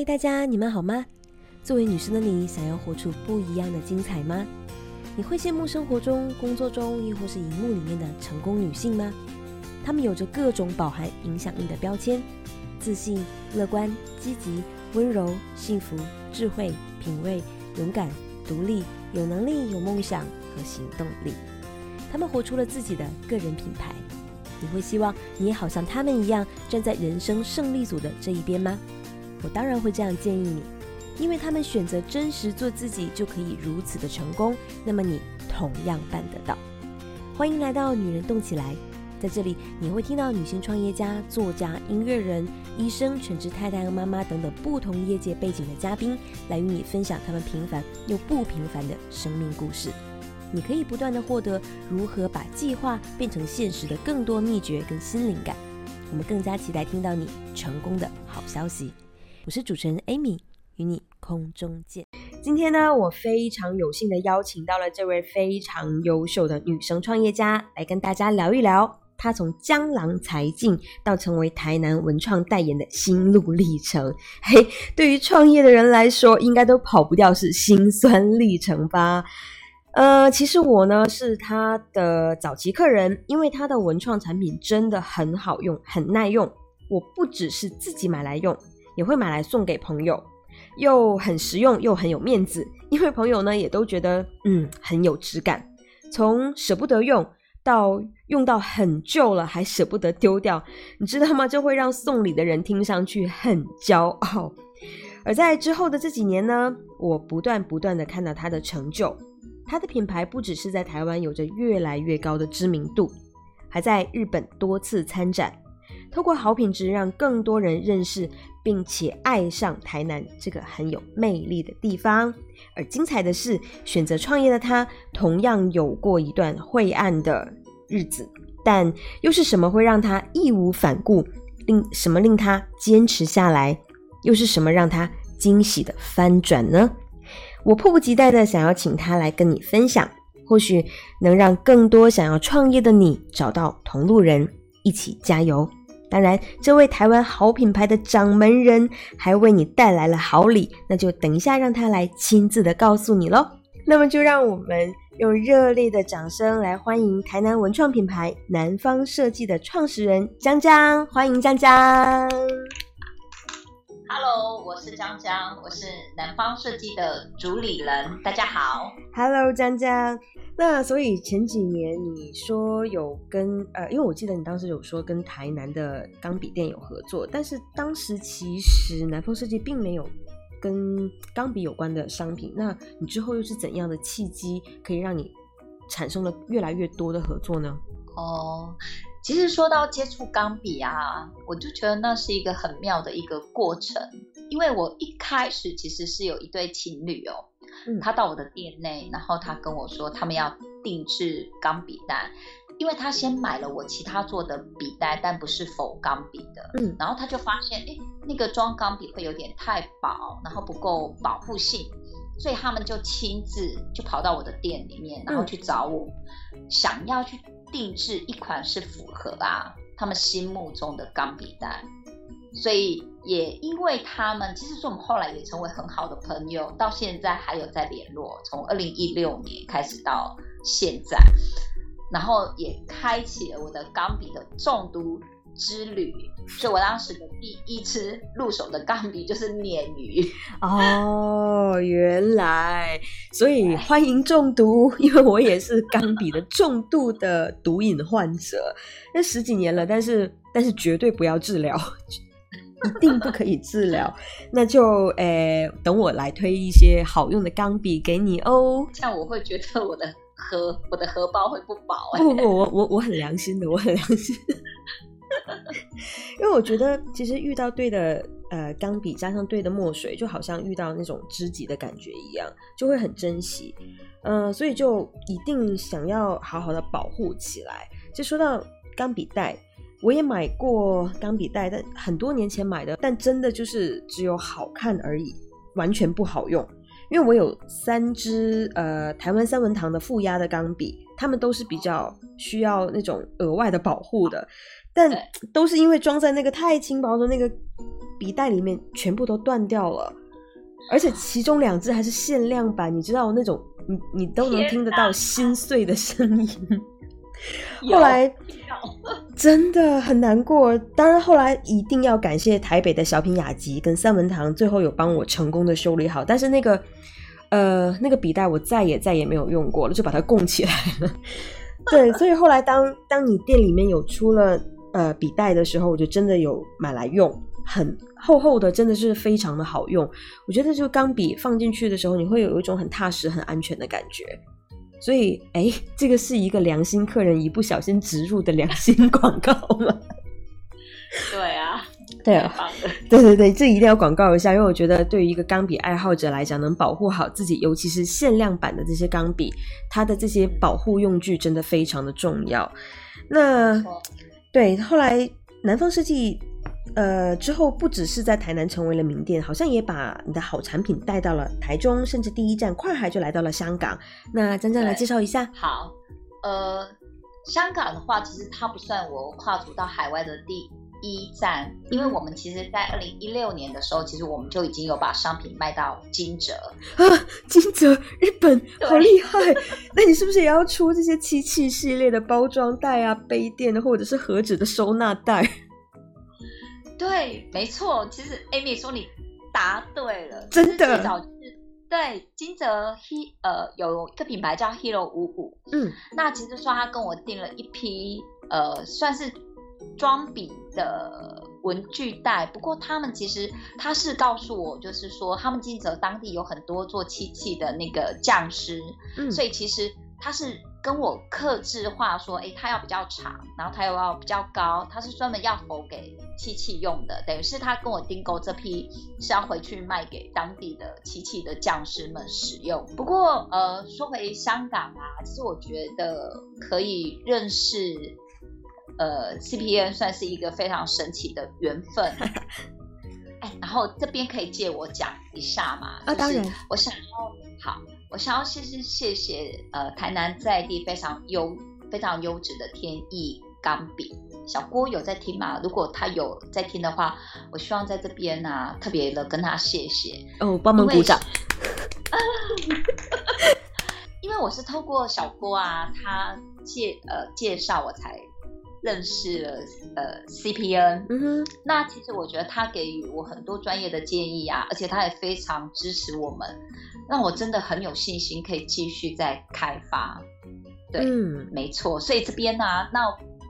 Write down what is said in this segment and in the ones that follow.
嗨，大家，你们好吗？作为女生的你，想要活出不一样的精彩吗？你会羡慕生活中、工作中，亦或是荧幕里面的成功女性吗？她们有着各种饱含影响力的标签：自信、乐观、积极、温柔、幸福、智慧、品味、勇敢、独立、有能力、有梦想和行动力。她们活出了自己的个人品牌。你会希望你也好像她们一样站在人生胜利组的这一边吗？我当然会这样建议你，因为他们选择真实做自己就可以如此的成功，那么你同样办得到。欢迎来到女人动起来，在这里你会听到女性创业家、作家、音乐人、医生、全职太太和妈妈等等不同业界背景的嘉宾，来与你分享他们平凡又不平凡的生命故事。你可以不断的获得如何把计划变成现实的更多秘诀跟新灵感。我们更加期待听到你成功的好消息。我是主持人 Amy，与你空中见。今天呢，我非常有幸的邀请到了这位非常优秀的女生创业家，来跟大家聊一聊她从江郎才尽到成为台南文创代言的心路历程。嘿，对于创业的人来说，应该都跑不掉是辛酸历程吧。呃，其实我呢是他的早期客人，因为他的文创产品真的很好用，很耐用。我不只是自己买来用，也会买来送给朋友，又很实用又很有面子，因为朋友呢也都觉得嗯很有质感。从舍不得用到用到很旧了还舍不得丢掉，你知道吗？这会让送礼的人听上去很骄傲。而在之后的这几年呢，我不断不断的看到他的成就。他的品牌不只是在台湾有着越来越高的知名度，还在日本多次参展，透过好品质让更多人认识并且爱上台南这个很有魅力的地方。而精彩的是，选择创业的他同样有过一段晦暗的日子，但又是什么会让他义无反顾？令什么令他坚持下来？又是什么让他惊喜的翻转呢？我迫不及待的想要请他来跟你分享，或许能让更多想要创业的你找到同路人，一起加油。当然，这位台湾好品牌的掌门人还为你带来了好礼，那就等一下让他来亲自的告诉你喽。那么就让我们用热烈的掌声来欢迎台南文创品牌南方设计的创始人江江，欢迎江江。Hello，我是江江，我是南方设计的主理人。大家好，Hello，江江。那所以前几年你说有跟呃，因为我记得你当时有说跟台南的钢笔店有合作，但是当时其实南方设计并没有跟钢笔有关的商品。那你之后又是怎样的契机，可以让你产生了越来越多的合作呢？哦。其实说到接触钢笔啊，我就觉得那是一个很妙的一个过程。因为我一开始其实是有一对情侣哦，嗯他到我的店内，然后他跟我说他们要定制钢笔袋，因为他先买了我其他做的笔袋，但不是否钢笔的，嗯，然后他就发现哎，那个装钢笔会有点太薄，然后不够保护性，所以他们就亲自就跑到我的店里面，然后去找我，想要去。定制一款是符合啊他们心目中的钢笔袋，所以也因为他们，其实说我们后来也成为很好的朋友，到现在还有在联络，从二零一六年开始到现在，然后也开启了我的钢笔的中毒。之旅，所以我当时的第一支入手的钢笔就是鲶鱼。哦，原来，所以欢迎中毒，因为我也是钢笔的重度的毒瘾患者，那十几年了，但是但是绝对不要治疗，一定不可以治疗，那就诶，等我来推一些好用的钢笔给你哦，这样我会觉得我的荷我的荷包会不保，不 不，我我我很良心的，我很良心。因为我觉得，其实遇到对的呃钢笔，加上对的墨水，就好像遇到那种知己的感觉一样，就会很珍惜。嗯，所以就一定想要好好的保护起来。就说到钢笔袋，我也买过钢笔袋，但很多年前买的，但真的就是只有好看而已，完全不好用。因为我有三支呃台湾三文堂的负压的钢笔，它们都是比较需要那种额外的保护的。但都是因为装在那个太轻薄的那个笔袋里面全部都断掉了，而且其中两支还是限量版，你知道那种你你都能听得到心碎的声音。后来 真的很难过，当然后来一定要感谢台北的小品雅集跟三文堂，最后有帮我成功的修理好。但是那个呃那个笔袋我再也再也没有用过了，就把它供起来了。对，所以后来当当你店里面有出了呃笔袋的时候，我就真的有买来用，很厚厚的，真的是非常的好用。我觉得就钢笔放进去的时候，你会有一种很踏实、很安全的感觉。所以，哎，这个是一个良心客人一不小心植入的良心广告吗？对啊，对啊，对对对，这一定要广告一下，因为我觉得对于一个钢笔爱好者来讲，能保护好自己，尤其是限量版的这些钢笔，它的这些保护用具真的非常的重要。那对，后来南方设计。呃，之后不只是在台南成为了名店，好像也把你的好产品带到了台中，甚至第一站跨海就来到了香港。那真正来介绍一下。好，呃，香港的话，其实它不算我跨足到海外的第一站，因为我们其实，在二零一六年的时候，其实我们就已经有把商品卖到金泽啊，金泽日本好厉害。那你是不是也要出这些漆器系列的包装袋啊、杯垫或者是盒子的收纳袋？对，没错，其实 Amy 说你答对了，真的。最早就是对金泽 He 呃有一个品牌叫 Hero 五五，嗯，那其实说他跟我订了一批呃算是装笔的文具袋，不过他们其实他是告诉我，就是说他们金泽当地有很多做漆器的那个匠师，嗯，所以其实他是。跟我克制化说，哎，它要比较长，然后它又要比较高，它是专门要否给漆器用的，等于是他跟我订购这批是要回去卖给当地的漆器的匠师们使用。不过，呃，说回香港啊，其实我觉得可以认识，呃，CPN 算是一个非常神奇的缘分。哎，然后这边可以借我讲一下吗？啊，当然，我想要好。我想要谢谢谢谢呃台南在地非常优非常优质的天意钢笔，小郭有在听吗？如果他有在听的话，我希望在这边呢特别的跟他谢谢哦，帮忙鼓掌。因为我是 透过小郭啊，他介呃介绍我才认识了呃 CPN。嗯哼，那其实我觉得他给予我很多专业的建议啊，而且他也非常支持我们。让我真的很有信心，可以继续再开发。对，没错。所以这边呢，那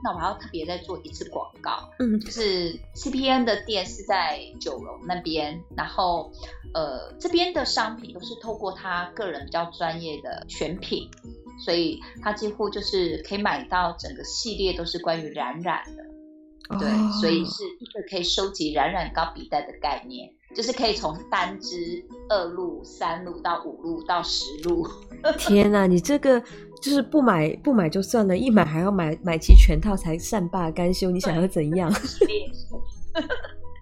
那我还要特别再做一次广告。嗯，就是 CPN 的店是在九龙那边，然后呃，这边的商品都是透过他个人比较专业的选品，所以他几乎就是可以买到整个系列都是关于冉冉的。对，所以是一个可以收集冉冉高笔袋的概念，就是可以从单支二路、三路到五路到十路。天哪，你这个就是不买不买就算了，一买还要买买齐全套才善罢甘休，你想要怎样？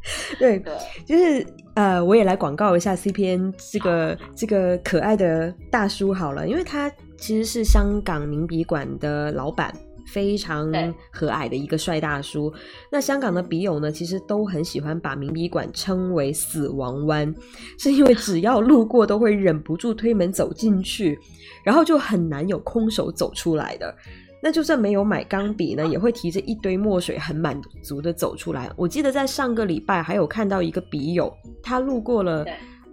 对，就是呃，我也来广告一下 CPN 这个这个可爱的大叔好了，因为他其实是香港名笔馆的老板。非常和蔼的一个帅大叔。那香港的笔友呢，其实都很喜欢把名笔馆称为“死亡湾”，是因为只要路过都会忍不住推门走进去，然后就很难有空手走出来的。那就算没有买钢笔呢，也会提着一堆墨水，很满足的走出来。我记得在上个礼拜还有看到一个笔友，他路过了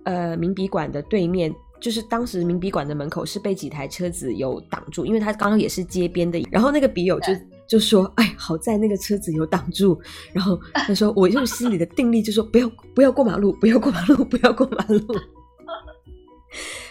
呃名笔馆的对面。就是当时名笔馆的门口是被几台车子有挡住，因为他刚刚也是街边的。然后那个笔友就就说：“哎，好在那个车子有挡住。”然后他说：“我用心里的定力就说不要不要过马路，不要过马路，不要过马路。”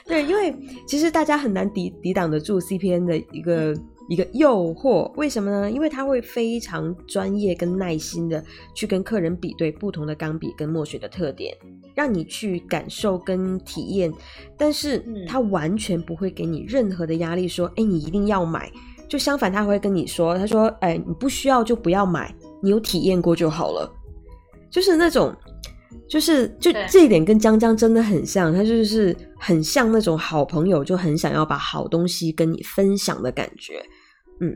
对，因为其实大家很难抵抵挡得住 CPN 的一个。一个诱惑，为什么呢？因为他会非常专业跟耐心的去跟客人比对不同的钢笔跟墨水的特点，让你去感受跟体验。但是他完全不会给你任何的压力，说：“哎，你一定要买。”就相反，他会跟你说：“他说，哎，你不需要就不要买，你有体验过就好了。”就是那种，就是就这一点跟江江真的很像，他就是很像那种好朋友，就很想要把好东西跟你分享的感觉。嗯，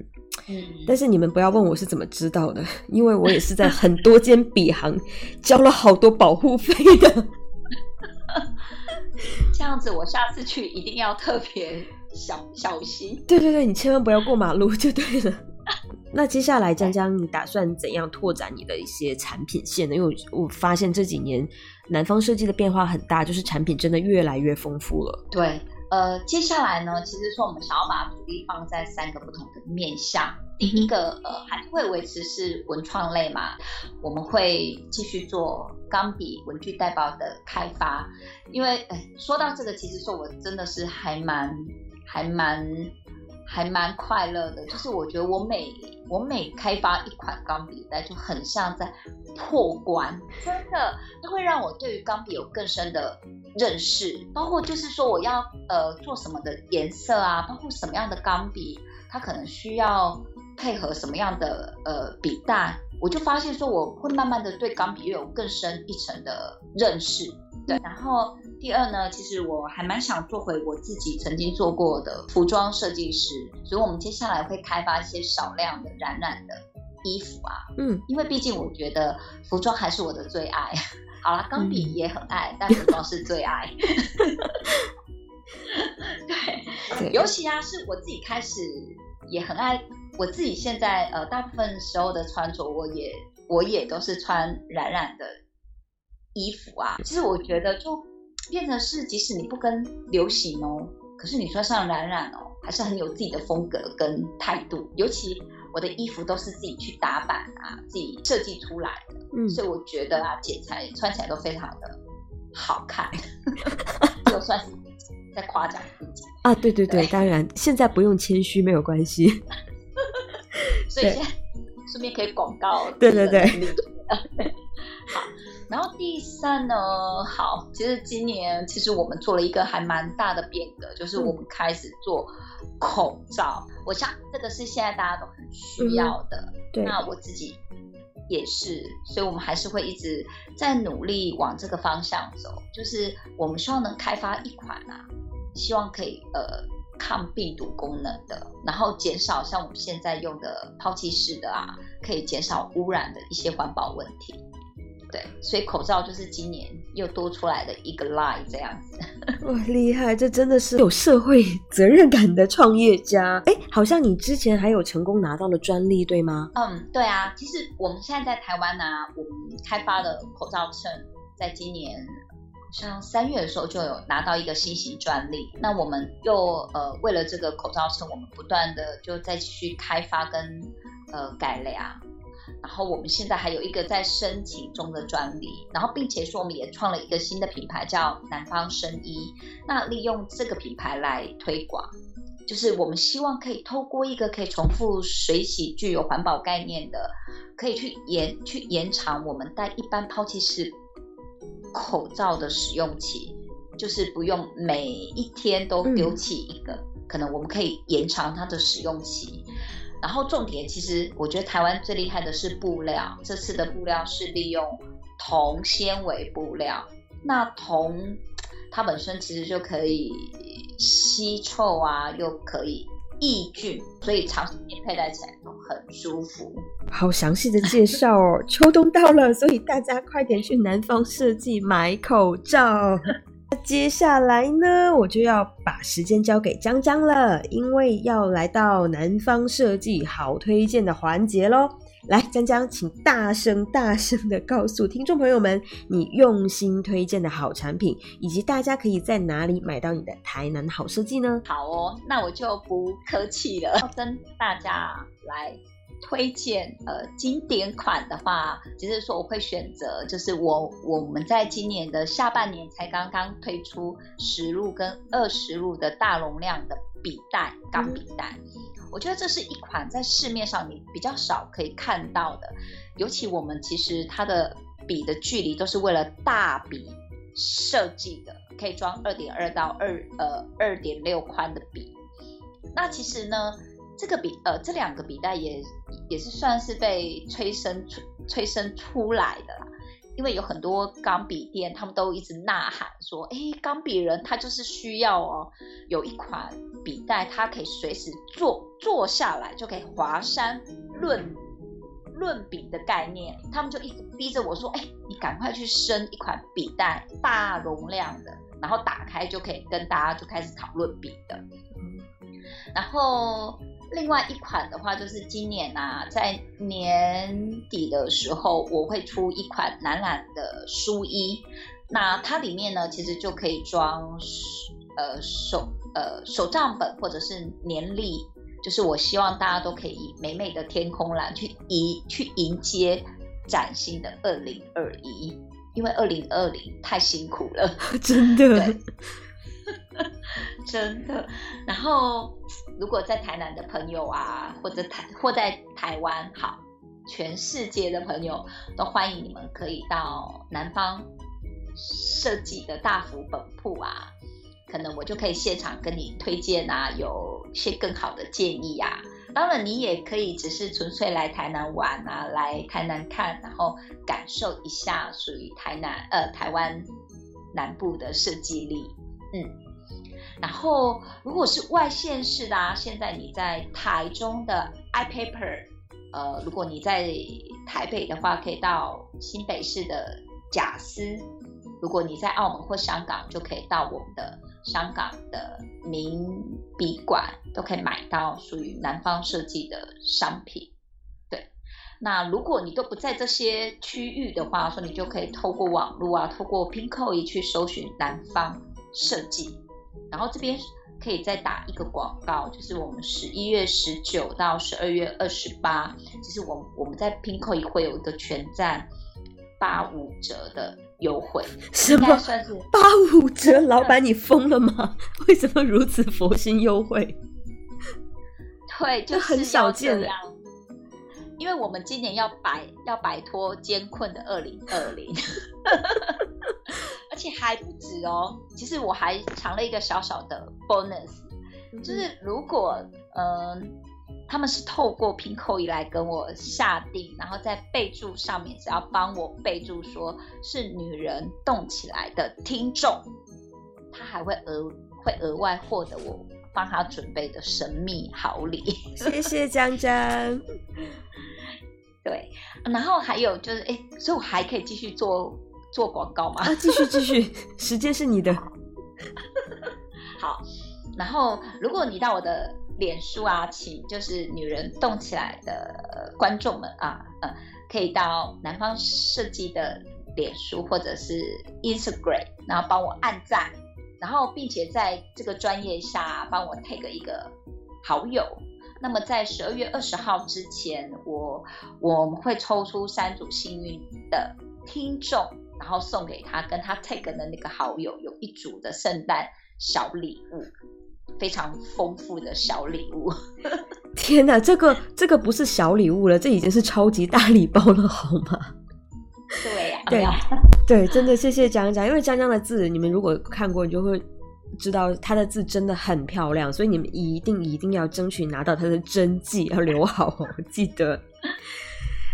但是你们不要问我是怎么知道的，因为我也是在很多间笔行交了好多保护费的。这样子，我下次去一定要特别小小心。对对对，你千万不要过马路就对了。那接下来，江江，你打算怎样拓展你的一些产品线呢？因为我发现这几年南方设计的变化很大，就是产品真的越来越丰富了。对。呃，接下来呢，其实说我们想要把主力放在三个不同的面向。第一个，呃，还是会维持是文创类嘛，我们会继续做钢笔文具代包的开发。因为，哎，说到这个，其实说我真的是还蛮、还蛮、还蛮快乐的。就是我觉得我每我每开发一款钢笔袋，就很像在破关，真的，它会让我对于钢笔有更深的。认识，包括就是说我要呃做什么的颜色啊，包括什么样的钢笔，它可能需要配合什么样的呃笔袋，我就发现说我会慢慢的对钢笔有更深一层的认识。对，然后第二呢，其实我还蛮想做回我自己曾经做过的服装设计师，所以我们接下来会开发一些少量的染染的衣服啊，嗯，因为毕竟我觉得服装还是我的最爱。好了，钢笔也很爱，但服装是最爱。对，尤其啊，是我自己开始也很爱。我自己现在呃，大部分时候的穿着，我也我也都是穿染染的衣服啊。其实我觉得，就变成是，即使你不跟流行哦，可是你穿上冉冉哦，还是很有自己的风格跟态度。尤其我的衣服都是自己去打版啊，自己设计出来的。嗯，所以我觉得啊，剪裁穿起来都非常的好看，就算是在夸奖自己啊。对对对，当然现在不用谦虚，没有关系。所以现在顺便可以广告，对对对。好，然后第三呢，好，其实今年其实我们做了一个还蛮大的变革，就是我们开始做口罩。我想这个是现在大家都很需要的。那我自己。也是，所以我们还是会一直在努力往这个方向走。就是我们希望能开发一款啊，希望可以呃抗病毒功能的，然后减少像我们现在用的抛弃式的啊，可以减少污染的一些环保问题。对，所以口罩就是今年又多出来的一个 line 这样子。哇，厉害！这真的是有社会责任感的创业家。哎，好像你之前还有成功拿到了专利，对吗？嗯，对啊。其实我们现在在台湾呢，我们开发的口罩秤，在今年像三月的时候就有拿到一个新型专利。那我们又呃为了这个口罩秤，我们不断的就再去开发跟呃改良。然后我们现在还有一个在申请中的专利，然后并且说我们也创了一个新的品牌叫南方生医。那利用这个品牌来推广，就是我们希望可以透过一个可以重复水洗、具有环保概念的，可以去延去延长我们戴一般抛弃式口罩的使用期，就是不用每一天都丢弃一个，可能我们可以延长它的使用期。然后重点，其实我觉得台湾最厉害的是布料。这次的布料是利用铜纤维布料。那铜它本身其实就可以吸臭啊，又可以抑菌，所以长时间佩戴起来都很舒服。好详细的介绍哦！秋冬到了，所以大家快点去南方设计买口罩。接下来呢，我就要把时间交给江江了，因为要来到南方设计好推荐的环节喽。来，江江，请大声大声的告诉听众朋友们，你用心推荐的好产品，以及大家可以在哪里买到你的台南好设计呢？好哦，那我就不客气了，要跟大家来。推荐呃经典款的话，就是说我会选择，就是我我们在今年的下半年才刚刚推出十入跟二十入的大容量的笔袋钢笔袋，我觉得这是一款在市面上你比较少可以看到的，尤其我们其实它的笔的距离都是为了大笔设计的，可以装二点二到二呃二点六宽的笔，那其实呢。这个笔呃，这两个笔袋也也是算是被催生出催生出来的啦。因为有很多钢笔店，他们都一直呐喊说：“哎，钢笔人他就是需要哦，有一款笔袋，它可以随时坐坐下来就可以华山论论笔的概念。”他们就一直逼着我说：“哎，你赶快去生一款笔袋，大容量的，然后打开就可以跟大家就开始讨论笔的。”然后。另外一款的话，就是今年啊，在年底的时候，我会出一款男懒的书衣。那它里面呢，其实就可以装呃手呃手账本或者是年历。就是我希望大家都可以以美美的天空蓝去迎去迎接崭新的二零二一，因为二零二零太辛苦了，真的。真的，然后如果在台南的朋友啊，或者台或在台湾，好，全世界的朋友都欢迎你们可以到南方设计的大福本铺啊，可能我就可以现场跟你推荐啊，有些更好的建议啊。当然，你也可以只是纯粹来台南玩啊，来台南看，然后感受一下属于台南呃台湾南部的设计力，嗯。然后，如果是外县市的，啊，现在你在台中的 iPaper，呃，如果你在台北的话，可以到新北市的贾斯；如果你在澳门或香港，就可以到我们的香港的名笔馆，都可以买到属于南方设计的商品。对，那如果你都不在这些区域的话，说你就可以透过网络啊，透过 Pinkoi 去搜寻南方设计。然后这边可以再打一个广告，就是我们十一月十九到十二月二十八，其实我我们在 Pinko 会有一个全站八五折的优惠，什么算是八五折？老板你疯了吗？为什么如此佛心优惠？对，就很少见。因为我们今年要摆要摆脱艰困的二零二零。而且还不止哦，其实我还藏了一个小小的 bonus，就是如果嗯他们是透过拼扣一来跟我下定，然后在备注上面只要帮我备注说是女人动起来的听众，他还会额会额外获得我帮他准备的神秘好礼。谢谢江江。对，然后还有就是哎，所以我还可以继续做。做广告吗？啊，继续继续，时间是你的。好，然后如果你到我的脸书啊，请就是女人动起来的观众们啊，呃，可以到南方设计的脸书或者是 Instagram，然后帮我按赞，然后并且在这个专业下帮我 take 一个好友。那么在十二月二十号之前，我我们会抽出三组幸运的听众。然后送给他跟他 take 的那个好友有一组的圣诞小礼物，非常丰富的小礼物。天哪，这个这个不是小礼物了，这已经是超级大礼包了，好吗？对呀，对 对，真的谢谢江江，因为江江的字你们如果看过，你就会知道他的字真的很漂亮，所以你们一定一定要争取拿到他的真迹，要留好，记得。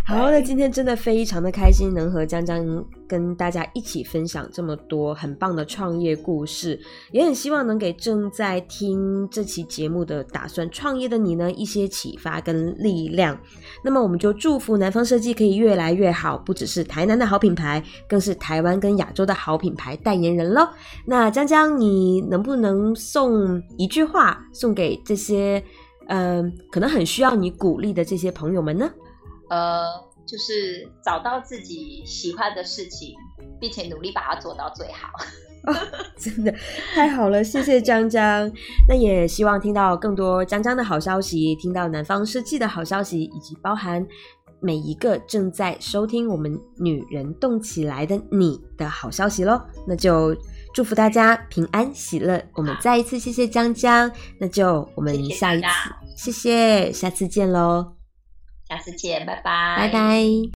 好，那今天真的非常的开心，能和江江跟大家一起分享这么多很棒的创业故事，也很希望能给正在听这期节目的打算创业的你呢一些启发跟力量。那么我们就祝福南方设计可以越来越好，不只是台南的好品牌，更是台湾跟亚洲的好品牌代言人喽。那江江，你能不能送一句话送给这些嗯可能很需要你鼓励的这些朋友们呢？呃，就是找到自己喜欢的事情，并且努力把它做到最好。真的太好了，谢谢江江。那也希望听到更多江江的好消息，听到南方设计的好消息，以及包含每一个正在收听我们女人动起来的你的好消息喽。那就祝福大家平安喜乐。我们再一次谢谢江江，那就我们下一次，谢谢，下次见喽。下次见，拜拜，拜拜。